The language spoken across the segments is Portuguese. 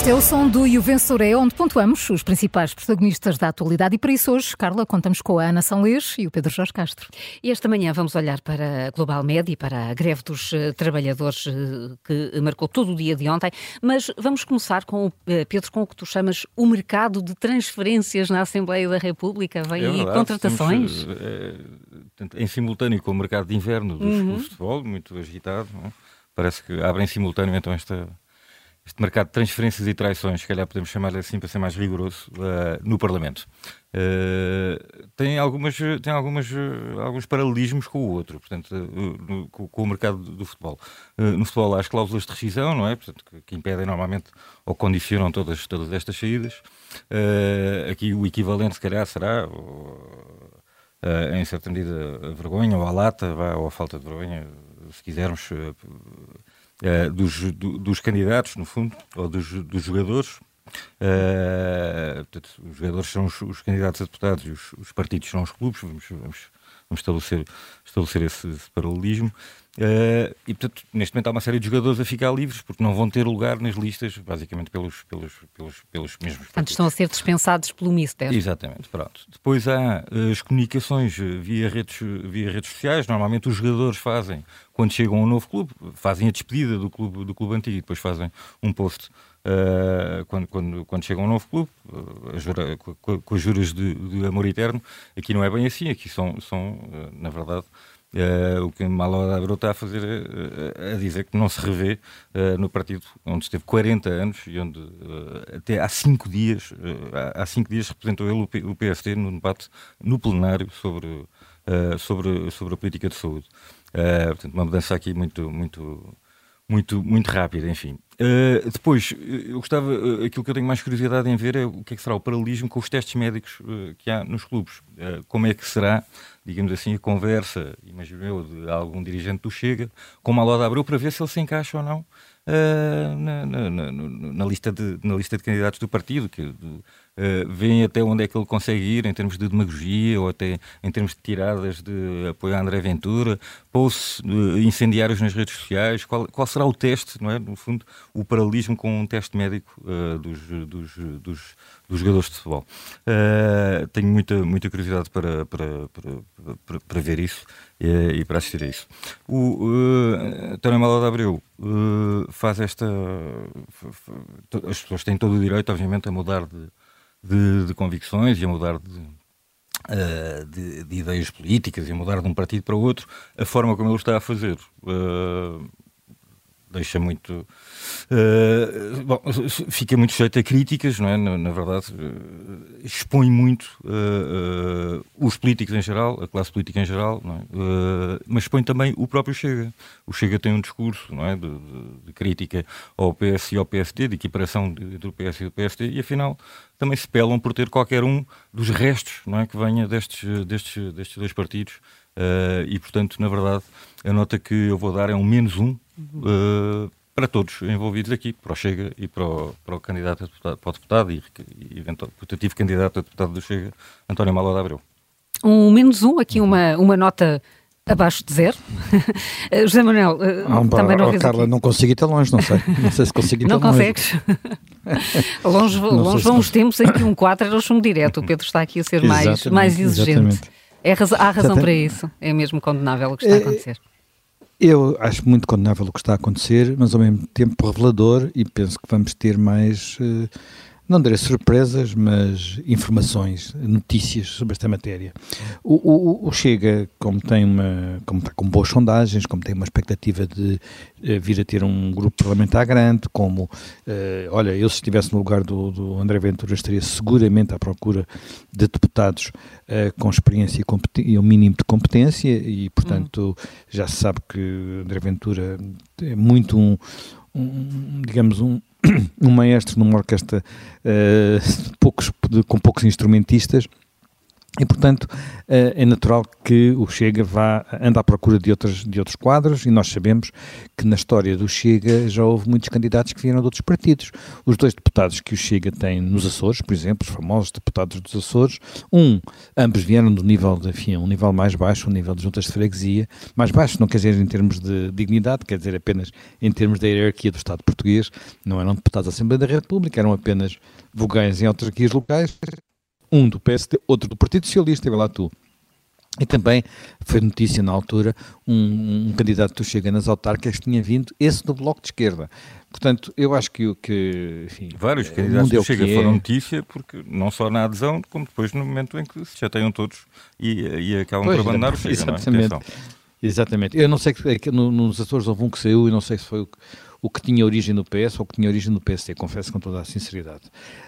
Este é o som do Juvensuré, onde pontuamos os principais protagonistas da atualidade. E para isso hoje, Carla, contamos com a Ana Sanlês e o Pedro Jorge Castro. E esta manhã vamos olhar para a Global Med e para a greve dos eh, trabalhadores eh, que marcou todo o dia de ontem. Mas vamos começar com, eh, Pedro, com o que tu chamas o mercado de transferências na Assembleia da República. Vem é aí contratações? Temos, é, em simultâneo com o mercado de inverno dos uhum. do futebol, muito agitado. É? Parece que abre em simultâneo então esta este mercado de transferências e traições, se calhar podemos chamar assim para ser mais rigoroso, uh, no Parlamento. Uh, tem algumas, tem algumas, uh, alguns paralelismos com o outro, portanto, no, com, o mercado do futebol. no futebol há as cláusulas de rescisão, não é? Portanto, que, que impedem normalmente ou condicionam todas, todas estas saídas. aqui o equivalente, se calhar, será, em certa medida, a vergonha ou a lata, ou a falta de vergonha, se quisermos uh, dos, do, dos candidatos, no fundo, ou dos, dos jogadores. Uh, portanto, os jogadores são os, os, candidatos a deputados e os, os partidos são os clubes. Vamos, vamos, vamos estabelecer, estabelecer esse, esse paralelismo. Uh, e, portanto, neste momento há uma série de jogadores a ficar livres porque não vão ter lugar nas listas, basicamente pelos, pelos, pelos, pelos mesmos. Portanto, estão a ser dispensados pelo Mister. Exatamente, pronto. Depois há uh, as comunicações via redes, via redes sociais. Normalmente os jogadores fazem, quando chegam a um novo clube, fazem a despedida do clube, do clube antigo e depois fazem um post Uh, quando, quando, quando chega um novo clube, uh, jura, com, com, as juras de, de, amor eterno. Aqui não é bem assim, aqui são, são uh, na verdade, Uh, o que Malo Abreu está a fazer uh, a dizer que não se revê uh, no partido onde esteve 40 anos e onde até há cinco dias há, cinco dias representou ele o, o PSD no debate no plenário sobre, sobre, sobre a política de saúde. portanto, uma mudança aqui muito, muito, muito, muito rápida, enfim. Uh, depois, eu gostava, uh, aquilo que eu tenho mais curiosidade em ver é o que é que será o paralelismo com os testes médicos uh, que há nos clubes. como é que será, digamos assim, a conversa, imagino eu, de algum dirigente do Chega com uma Loda Abreu para ver se ele se encaixa ou não na, na, na, na, lista de, na lista de candidatos do partido, que de, uh, veem até onde é que ele consegue ir em termos de demagogia ou até em termos de tiradas de apoio a André Ventura, posts uh, incendiários nas redes sociais. Qual, qual, será o teste, não é? No fundo, o paralelismo com um teste médico uh, dos, dos, dos, dos, jogadores de futebol. Tenho muita, muita curiosidade para, para, para, para, para ver isso e, e, para assistir a isso. O uh, António Malada Abreu uh, faz esta. As pessoas têm todo o direito, obviamente, a mudar de, de, de convicções e a mudar de, uh, de, de, ideias políticas e a mudar de um partido para outro, a forma como ele está a fazer. Uh, deixa muito. Uh, bom, fica muito sujeito a críticas, não é? Na, na verdade, uh, expõe muito uh, os políticos em geral, a classe política em geral, é? mas expõe também o próprio Chega. O Chega tem um discurso não é? de, de, de crítica ao PS e ao PSD, de equiparação entre o PS e o PSD, e afinal também se pelam por ter qualquer um dos restos não é? que venha destes, destes, destes dois partidos. e, portanto, na verdade, a nota que eu vou dar é um menos um uh, para todos envolvidos aqui, para o Chega e para o, para o candidato a deputado, para o deputado e, e eventual putativo candidato a deputado do Chega, António Malo de Abreu. Um menos um, aqui uma, uma nota abaixo de zero. José Manuel, uh, também não oh, Carla, aqui. não consigo ir tão longe, não sei. Não sei se consigo ir tão longe. Não consegues? longe longe vão os tempos em que um 4 era o chumbo direto. O Pedro está aqui a ser mais, mais exigente. É, há razão exatamente. para isso. É mesmo condenável o que está a é, acontecer. Eu acho muito condenável o que está a acontecer, mas ao mesmo tempo revelador e penso que vamos ter mais uh, não direi surpresas, mas informações, notícias sobre esta matéria. O, o, o, Chega, como tem uma, como está com boas sondagens, como tem uma expectativa de uh, vir a ter um grupo parlamentar grande, como, uh, olha, eu se estivesse no lugar do, do, André Ventura estaria seguramente à procura de deputados uh, com experiência e, e um mínimo de competência e, portanto, hum. já se sabe que André Ventura é muito um, um digamos, um um maestro numa orquestra uh, poucos, com poucos instrumentistas E, portanto, eh, é natural que o Chega vá, ande à procura de outros, de outros quadros e nós sabemos que na história do Chega já houve muitos candidatos que vieram de outros partidos. Os dois deputados que o Chega tem nos Açores, por exemplo, os famosos deputados dos Açores, um, ambos vieram do nível, de, enfim, um nível mais baixo, um nível de juntas de freguesia, mais baixo não quer dizer em termos de dignidade, quer dizer apenas em termos da hierarquia do Estado português, não eram deputados da Assembleia da República, eram apenas vogais em autarquias locais, um do PSD, outro do Partido Socialista, e lá tu. E também foi notícia na altura um, um candidato do Chega nas autárquicas que tinha vindo, esse do Bloco de Esquerda. Portanto, eu acho que o que. Enfim, Vários candidatos do Chega é. foram notícia, porque não só na adesão, como depois no momento em que se chateiam todos e, e acabam pois, por abandonar o Chega. Exatamente. Não é? Exatamente. Eu não sei que, que nos Açores houve um que saiu e não sei se foi o que, o que tinha origem no PS ou o que tinha origem no PSD, confesso com toda a sinceridade.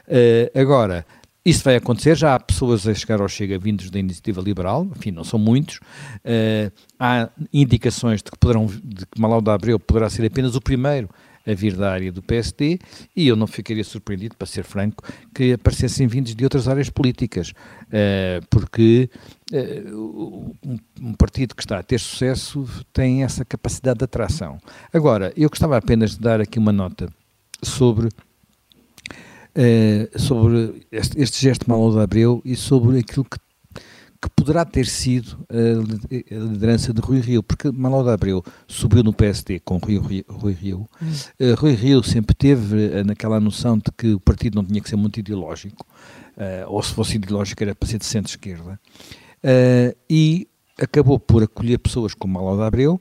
Uh, agora, isso vai acontecer, já há pessoas a chegar ao Chega vindos da iniciativa liberal, enfim, não são muitos. Uh, há indicações de que, poderão, de que Malau da Abreu poderá ser apenas o primeiro a vir da área do PSD e eu não ficaria surpreendido, para ser franco, que aparecessem vindos de outras áreas políticas, uh, porque uh, um partido que está a ter sucesso tem essa capacidade de atração. Agora, eu gostava apenas de dar aqui uma nota sobre uh, sobre este, este, gesto malo de Abreu e sobre aquilo que, que poderá ter sido a, liderança de Rui Rio, porque Manuel Abreu subiu no PSD com Rui, Rui, Rui Rio. Uh, Rui Rio sempre teve uh, naquela noção de que o partido não tinha que ser muito ideológico, ou se fosse ideológico era para ser de centro-esquerda, e acabou por acolher pessoas como Manuel Abreu,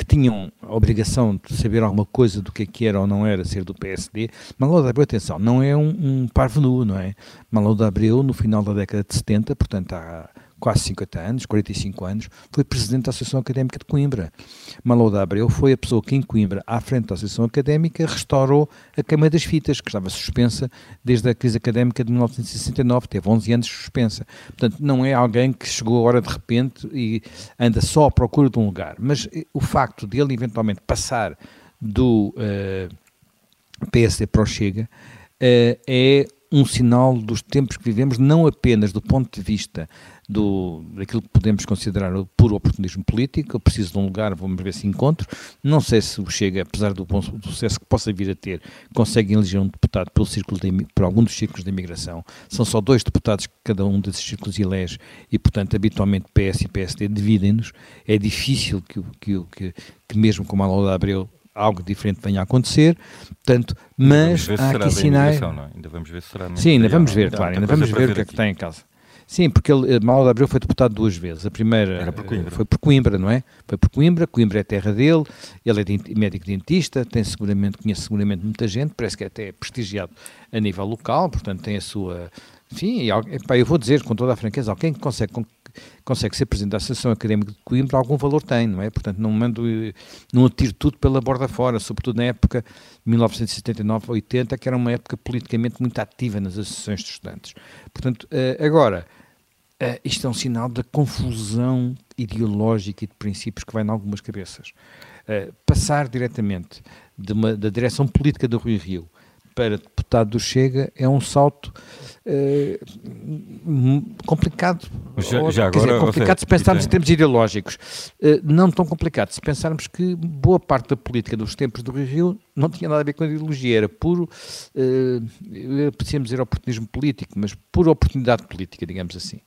que tinham a obrigação de saber alguma coisa do que, é que era ou não era ser do PSD. Manuel de Abreu, atenção, não é um, um parvo nu, não é? Manuel de Abreu, no final da década de 70, portanto há quase 50 anos, 45 anos, foi presidente da Associação Académica de Coimbra. Malou da Abreu foi a pessoa que em Coimbra, à frente da Associação Académica, restaurou a Câmara das Fitas, que estava suspensa desde a crise académica de 1969, teve 11 anos suspensa. Portanto, não é alguém que chegou agora de repente e anda só à procura de um lugar. Mas eh, o facto de ele eventualmente passar do uh, eh, PSD para o Chega uh, é um sinal dos tempos que vivemos, não apenas do ponto de vista do, daquilo que podemos considerar o puro oportunismo político. Eu preciso de um lugar, vamos ver se encontro. Não sei se o Chega, apesar do, bom, do sucesso que possa vir a ter, consegue eleger um deputado pelo círculo de, por algum dos círculos de imigração. São só dois deputados que cada um desses círculos elege e, portanto, habitualmente PS e PSD dividem-nos. É difícil que, que, que, que mesmo com a Lola Abreu algo diferente venha a acontecer, portanto, mas há aqui sinais... É? Ainda vamos ver se será Sim, ainda vamos ver, claro, ainda vamos ver o que é que está em casa. Sim, porque ele, eh, Manuel de Abreu foi deputado duas vezes. A primeira por foi por Coimbra, não é? Foi por Coimbra, Coimbra é terra dele, ele é médico dentista, tem seguramente, conhece seguramente muita gente, parece que é até prestigiado a nível local, portanto tem a sua... Enfim, epá, eu vou dizer com toda a franqueza, alguém que consegue consegue ser presidente da Associação Académica de Coimbra, algum valor tem, não é? Portanto, não mando, não atiro tudo pela borda fora, sobretudo na época 1979-80, que era uma época politicamente muito ativa nas associações de estudantes. Portanto, eh, agora, Uh, isto é um sinal da confusão ideológica e de princípios que vai em algumas cabeças. Uh, passar diretamente uma, da direção política do Rui Rio para deputado do Chega é um salto uh, complicado. Já, ou, já agora, dizer, complicado se pensarmos em termos ideológicos. não tão complicado se pensarmos que boa parte da política dos tempos do Rui Rio não tinha nada a ver com a ideologia, era puro, uh, podíamos dizer oportunismo político, mas pura oportunidade política, digamos assim.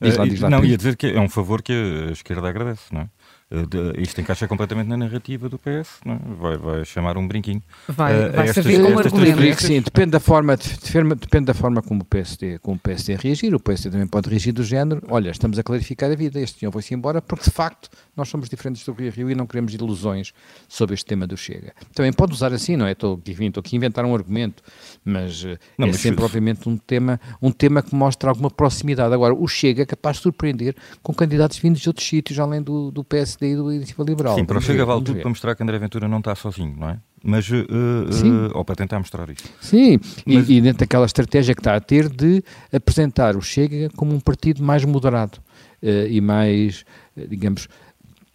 Diz lá, diz lá, não, ia dizer que é um favor que a esquerda agradece, não é? Eh, de, isto encaixa completamente na narrativa do PS, não é? vai, vai chamar um brinquinho. Vai, uh, vai estas, servir como argumento. Sim, depende da, forma, depende da forma como o, PSD, como o PSD reagir. O PSD também pode reagir do género: olha, estamos a clarificar a vida, este senhor foi-se embora, porque de facto nós somos diferentes do Rio Rio e não queremos ilusões sobre este tema do Chega. Também pode usar assim, não é? Estou, enfim, estou aqui a inventar um argumento, mas eh, não, é mas sempre, obviamente, um tema, um tema que mostra alguma proximidade. Agora, o Chega é capaz de surpreender com candidatos vindos de outros sítios, além do, do PSD PSD e do Iniciativa Liberal. Sim, para o Chega vale tudo para mostrar que André Ventura não está sozinho, não é? Mas, uh, uh, ou para tentar mostrar isso. Sim, Mas... e, e, dentro daquela estratégia que está a ter de apresentar o Chega como um partido mais moderado uh, e mais, digamos,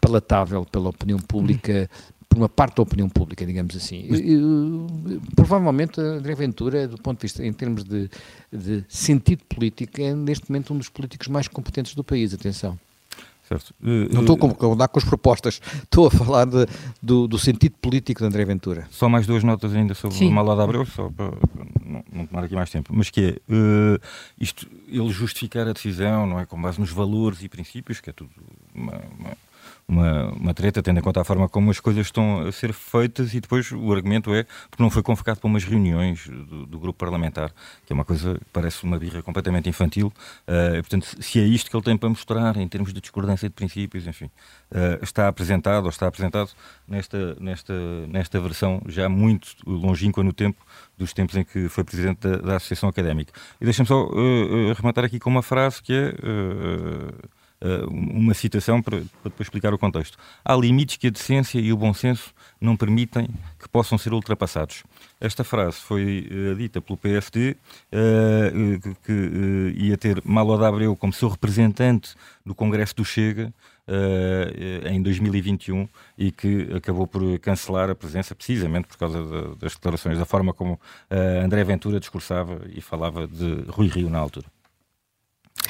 palatável pela opinião pública por uma parte da opinião pública, digamos assim. Mas... provavelmente André Ventura, do ponto de vista, em termos de, de sentido político, é neste momento um dos políticos mais competentes do país, atenção. Certo. Não estou a concordar com as propostas, estou a falar de, do, do, sentido político de André Ventura. Só mais duas notas ainda sobre Sim. o Malada Abreu, só para não, não, tomar aqui mais tempo, mas que é uh, isto, ele justificar a decisão, não é? Com base nos valores e princípios, que é tudo uma, uma uma, uma treta, tendo em conta a forma como as coisas estão a ser feitas, e depois o argumento é porque não foi convocado para umas reuniões do, do grupo parlamentar, que é uma coisa que parece uma birra completamente infantil. Uh, e, portanto, se é isto que ele tem para mostrar em termos de discordância de princípios, enfim, uh, está apresentado ou está apresentado nesta, nesta, nesta versão já muito longínqua no tempo dos tempos em que foi presidente da, da Associação Académica. E deixa-me só uh, aqui com uma frase que é uma citação para, para, depois explicar o contexto. Há limites que a decência e o bom senso não permitem que possam ser ultrapassados. Esta frase foi uh, dita pelo PSD, uh, eh, que, que ia ter Malo Abreu como seu representante do Congresso do Chega, Uh, em 2021 e que acabou por cancelar a presença precisamente por causa de, das declarações, da forma como uh, André Ventura discursava e falava de Rui Rio na altura.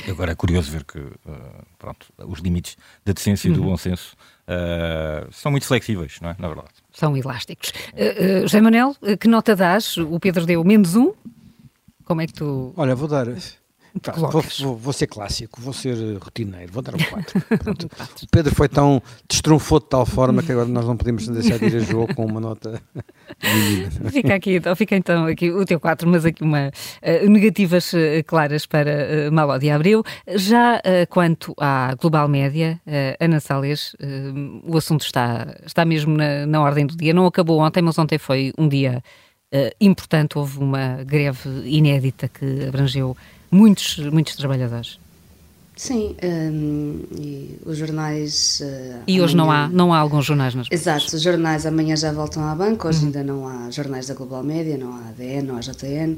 Agora é curioso ver que uh, pronto, os limites da decência e do uhum. bom senso uh, são muito flexíveis, não é? Na verdade. São elásticos. Uh, José Manuel, que nota dás? O Pedro deu menos um. Como é que tu. Olha, vou dar Tá, vou, vou, vou, ser clássico, vou ser eh, rotineiro, vou dar um 4. o Pedro foi tão, destrunfou de tal forma que agora nós não podemos deixar de ir a jogo com uma nota Fica aqui, então, fica então aqui o teu 4, mas aqui uma uh, negativas uh, claras para uh, Malo de Abreu. Já uh, quanto à Global Média, Ana Salles, o assunto está, está mesmo na, na ordem do dia. Não acabou ontem, mas ontem foi um dia importante. Houve uma greve inédita que abrangeu muitos, muitos trabalhadores. Sim, um, e os jornais. Uh, e hoje amanhã... não, há, não há alguns jornais nas Exato, os jornais amanhã já voltam à banca, hoje uhum. ainda não há jornais da Global Média, não há ADN, não há JN.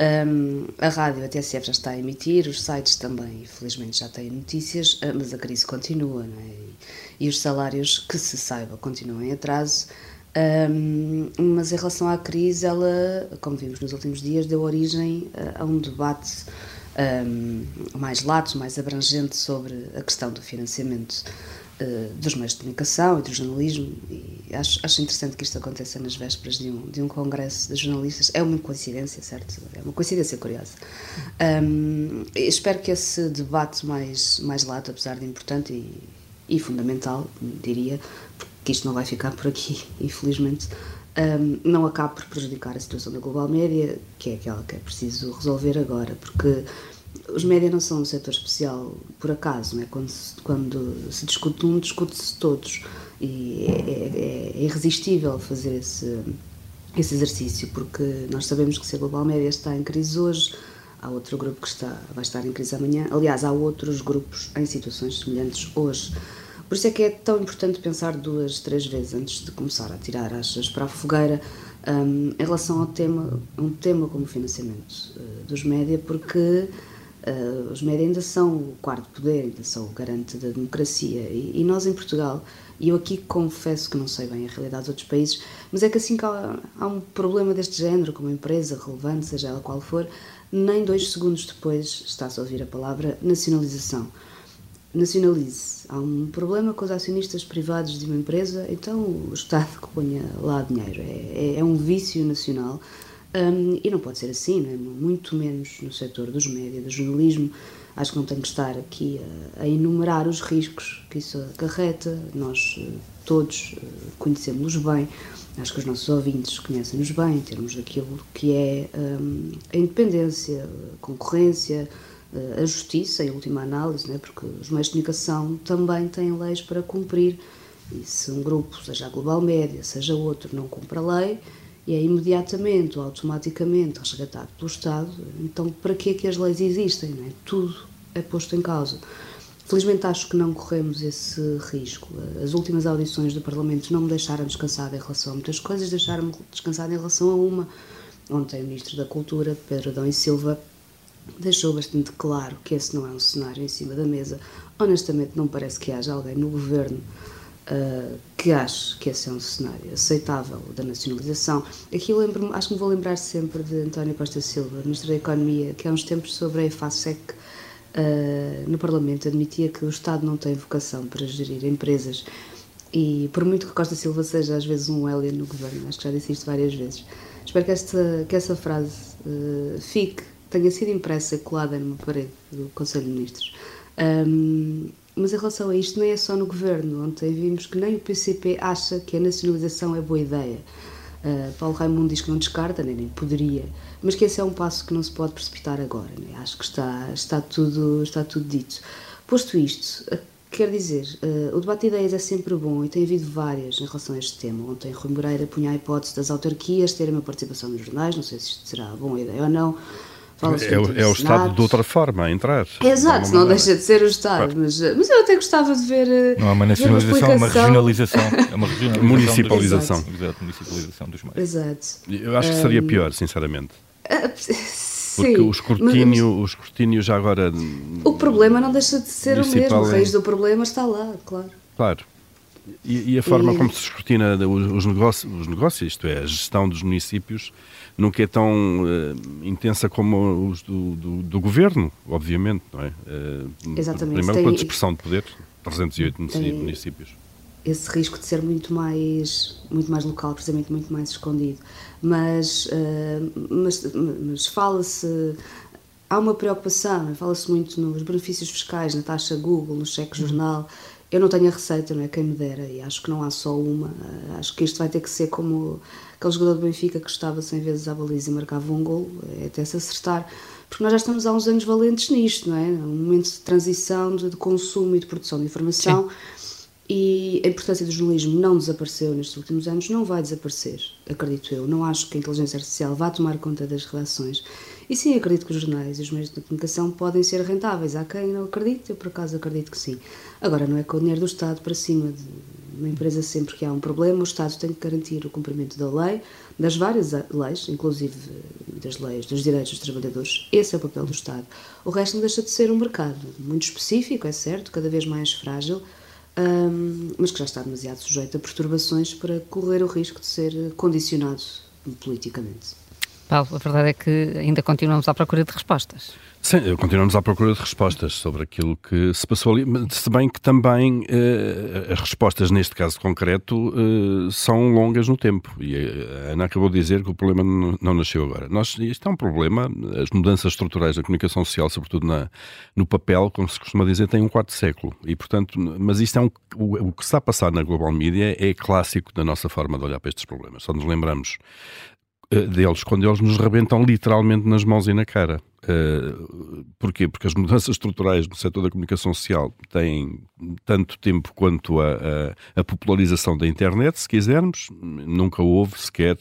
Um, a rádio, a TSF já está a emitir, os sites também, infelizmente, já têm notícias, uh, mas a crise continua, não é? E, os salários, que se saiba, continuam em atraso. Um, mas em relação à crise, ela, como vimos nos últimos dias, deu origem a, a um debate um, mais lato, mais abrangente sobre a questão do financiamento uh, dos meios de comunicação e do jornalismo. E acho, acho interessante que isto aconteça nas vésperas de um, de um congresso de jornalistas. É uma coincidência, certo? É uma coincidência curiosa. Um, espero que esse debate mais, mais lato, apesar de importante e, e fundamental, diria, porque isto não vai ficar por aqui, infelizmente, um, não acabe por prejudicar a situação da global média, que é aquela que é preciso resolver agora, porque os média não são um setor especial por acaso, não é? quando, se, quando se discute um, discute-se todos, e é, é, é, irresistível fazer esse, esse exercício, porque nós sabemos que se a global média está em crise hoje, há outro grupo que está, vai estar em crise amanhã, aliás, há outros grupos em situações semelhantes hoje. Por isso é que é tão importante pensar duas, três vezes antes de começar a tirar achas para a fogueira um, em relação ao tema, um tema como o financiamento uh, dos média, porque uh, os média ainda são o quarto poder, ainda são o garante da democracia. E, e, nós em Portugal, e eu aqui confesso que não sei bem a realidade dos outros países, mas é que assim que há, há um problema deste género, com uma empresa relevante, seja ela qual for, nem dois segundos depois está-se a ouvir a palavra nacionalização nacionalize. Há um problema com os acionistas privados de uma empresa, então o Estado que ponha lá dinheiro. É, é, é um vício nacional um, e não pode ser assim, é? muito menos no setor dos médias, do jornalismo. Acho que não tenho que estar aqui a, a enumerar os riscos que isso acarreta. Nós eh, todos eh, conhecemos-los bem. Acho que os nossos ouvintes conhecem-nos bem em termos daquilo que é um, a independência, a concorrência, a justiça, em última análise, né, porque os meios de comunicação também têm leis para cumprir. E se um grupo, seja a Global Média, seja outro, não cumpre a lei e é imediatamente ou automaticamente resgatado pelo Estado, então para que é que as leis existem? Né? Tudo é posto em causa. Felizmente acho que não corremos esse risco. As últimas audições do Parlamento não me deixaram descansada em relação a muitas coisas, deixaram-me descansada em relação a uma. Ontem o Ministro da Cultura, Pedro Adão e Silva, deixou bastante claro que esse não é um cenário em cima da mesa. Honestamente, não parece que haja alguém no governo uh, que acho que esse é um cenário aceitável da nacionalização. Aqui lembro acho que me vou lembrar sempre de António Costa Silva, Ministro da Economia, que há uns tempos sobre a EFASEC uh, no Parlamento admitia que o Estado não tem vocação para gerir empresas. E por muito que Costa Silva seja às vezes um Hélio no governo, acho que já disse isto várias vezes, espero que esta, que essa frase uh, fique, tenha sido impressa colada numa parede do Conselho de Ministros. Um, mas em relação a isto, nem é só no governo. Ontem vimos que nem o PCP acha que a nacionalização é boa ideia. Uh, Paulo Raimundo diz que não descarta, nem, nem poderia, mas que esse é um passo que não se pode precipitar agora. Né? Acho que está, está, tudo, está tudo dito. Posto isto, quer dizer, uh, o debate de ideias é sempre bom e tem havido várias em relação a este tema. Ontem Rui Moreira punha a hipótese das autarquias terem uma participação nos jornais, não sei se isto será boa ideia ou não. É, o, é o Estado de outra forma a entrar. Exato, não, não deixa de ser o Estado, claro. mas, mas eu até gostava de ver. Não é uma nacionalização, é uma regionalização. É uma regionalização municipalização. Dos, exato, municipalização dos meios. Exato. Eu acho que seria pior, sinceramente. Uh, Porque o escrutínio, mas, o escrutínio já agora. O problema não deixa de ser o mesmo. O raiz do problema está lá, claro. Claro. E, e a forma e... como se escrutina os, os, negócios, os negócios, isto é, a gestão dos municípios, nunca é tão uh, intensa como os do, do, do, governo, obviamente, não é? Uh, Exatamente. Primeiro tem, com a dispersão de poder, 308 municípios. Esse risco de ser muito mais, muito mais local, precisamente muito mais escondido. Mas, uh, mas, mas fala-se há uma preocupação, fala-se muito nos benefícios fiscais, na taxa Google, no cheque jornal. Eu não tenho a receita, não é? Quem me dera, e acho que não há só uma. Acho que isto vai ter que ser como aquele jogador do Benfica que estava 100 vezes à baliza e marcava um gol, é até se acertar, porque nós já estamos há uns anos valentes nisto, não é? Um momento de transição, de, de consumo e de produção de informação. Sim. E a importância do jornalismo não desapareceu nestes últimos anos, não vai desaparecer, acredito eu. Não acho que a inteligência artificial vá tomar conta das redações. E sim, acredito que os jornais e os meios de comunicação podem ser rentáveis. Há quem não acredite, eu por acaso acredito que sim. Agora, não é com o dinheiro do Estado para cima de uma empresa, sempre que há um problema, o Estado tem que garantir o cumprimento da lei, das várias leis, inclusive das leis dos direitos dos trabalhadores. Esse é o papel do Estado. O resto não deixa de ser um mercado muito específico, é certo, cada vez mais frágil, um, mas que já está demasiado sujeito a perturbações para correr o risco de ser condicionado politicamente. Paulo, a verdade é que ainda continuamos à procura de respostas. Sim, continuamos à procura de respostas sobre aquilo que se passou ali, se bem que também eh, as respostas neste caso concreto eh, são longas no tempo. E a Ana acabou de dizer que o problema não, nasceu agora. Nós, isto é um problema, as mudanças estruturais da comunicação social, sobretudo na, no papel, como se costuma dizer, tem um quarto século. E, portanto, mas isto é um, o, o que está a passar na global media é clássico da nossa forma de olhar para estes problemas. Só nos lembramos eh, deles, quando eles nos rebentam literalmente nas mãos e na cara. Uh, porquê? Porque as mudanças estruturais no setor da comunicação social têm tanto tempo quanto a, a, a popularização da internet, se quisermos. Nunca houve sequer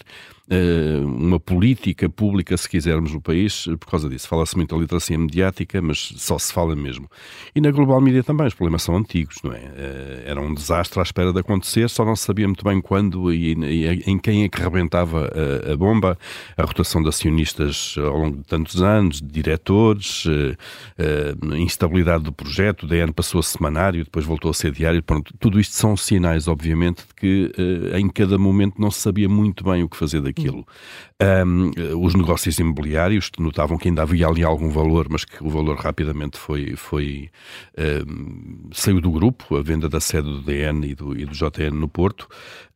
uma política pública, se quisermos, no país, por causa disso. Fala-se muito da literacia mediática, mas só se fala mesmo. E na global media também, os problemas são antigos, não é? Uh, era um desastre à espera de acontecer, só não se sabia muito bem quando e, e em quem é que rebentava a, a, bomba, a rotação de acionistas ao longo de tantos anos, de diretores, uh, instabilidade do projeto, o DN passou a semanário, depois voltou a ser diário, pronto, tudo isto são sinais, obviamente, de que em cada momento não se sabia muito bem o que fazer daqui aquilo. Um, os negócios imobiliários notavam que ainda havia ali algum valor, mas que o valor rapidamente foi, foi um, saiu do grupo, a venda da sede do DN e do, e do JN no Porto,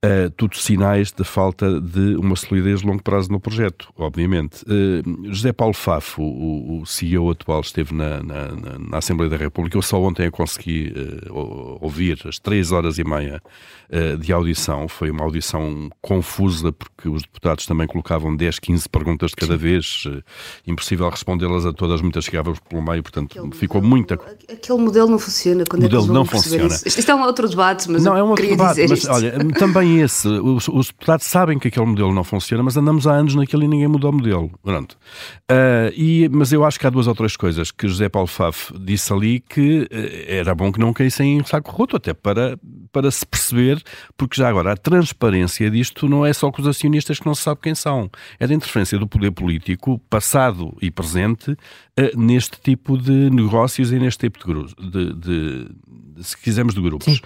uh, tudo sinais de falta de uma solidez de longo prazo no projeto, obviamente. Uh, José Paulo Fafo, o, o CEO atual, esteve na, na, na, Assembleia da República, eu só ontem consegui uh, ouvir as três horas e meia de audição, foi uma audição confusa porque os deputados também colocavam eram 10, 15 perguntas de cada vez, eh, impossível respondê-las a todas, muitas chegavam pelo meio, portanto aquele ficou modelo, muita. Aquele modelo não funciona. Quando o modelo é não funciona. Isso? Isto é um outro debate, mas não é um outro debate. Mas isto. olha, também esse, os, os, deputados sabem que aquele modelo não funciona, mas andamos há anos naquele e ninguém mudou o modelo. Pronto. Uh, e, mas eu acho que há duas ou três coisas que José Paulo Faf disse ali que uh, era bom que não caíssem em saco roto, até para, para se perceber, porque já agora a transparência disto não é só com os acionistas que não se sabe quem são, é da interferência do poder político, passado e presente, uh, neste tipo de negócios e neste tipo de, de, de, se quisermos, de grupos.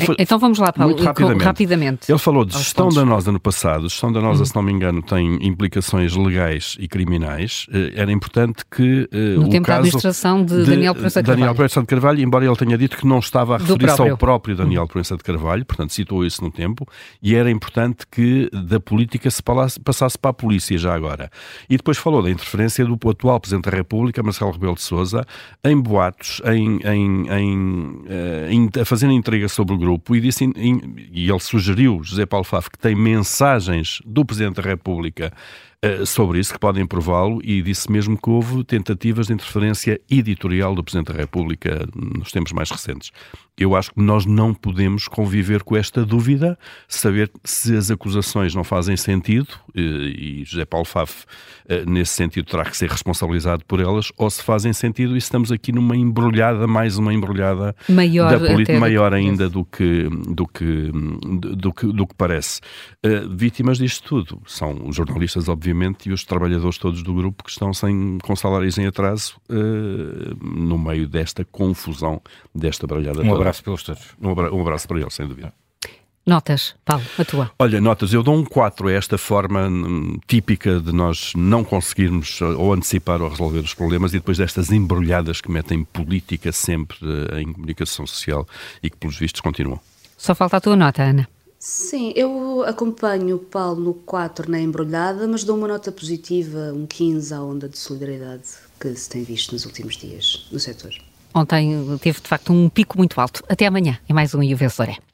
Foi, então vamos lá, Paulo, muito rapidamente. rapidamente. Ele falou de gestão danosa no passado. Gestão danosa, uhum. se não me engano, tem implicações legais e criminais. Uh, era importante que uh, no o tempo caso da administração de, de Daniel Proença de Carvalho. Daniel Proença de Carvalho, embora ele tenha dito que não estava a referir-se ao próprio Daniel Proença de Carvalho, portanto citou isso no tempo, e era importante que da política se passasse para a polícia já agora. E depois falou da interferência do atual Presidente da República, Marcelo Rebelo de Sousa, em boatos, em, em, em, eh, a fazer intriga sobre o grupo, e, disse, e ele sugeriu, José Paulo Faf, que tem mensagens do Presidente da República eh, sobre isso, que podem prová-lo, e disse mesmo que houve tentativas de interferência editorial do Presidente da República nos tempos mais recentes. Eu acho que nós não podemos conviver com esta dúvida, saber se as acusações não fazem sentido, eh, e José Paulo Faf, eh, nesse sentido, terá que ser responsabilizado por elas, ou se fazem sentido e estamos aqui numa embrulhada, mais uma embrulhada maior, da política, maior ainda do que, do, que, do, que, do que parece. Vítimas disto tudo são os jornalistas, obviamente obviamente, e os trabalhadores todos do grupo que estão sem, com salários em atraso uh, no meio desta confusão, desta baralhada. Um toda. abraço pelos todos. Um, abra um abraço para eles, sem dúvida. Notas, Paulo, a tua. Olha, notas, eu dou um 4 a esta forma hum, típica de nós não conseguirmos ou antecipar ou resolver os problemas e depois destas embrulhadas que metem política sempre uh, em comunicação social e que, pelos vistos, continuam. Só falta a tua nota, Ana. Sim, eu acompanho o Paulo no 4 na embrulhada, mas dou uma nota positiva, um 15 à onda de solidariedade que se tem visto nos últimos dias no setor. Ontem teve de facto um pico muito alto. Até amanhã, em mais um Vencedor é.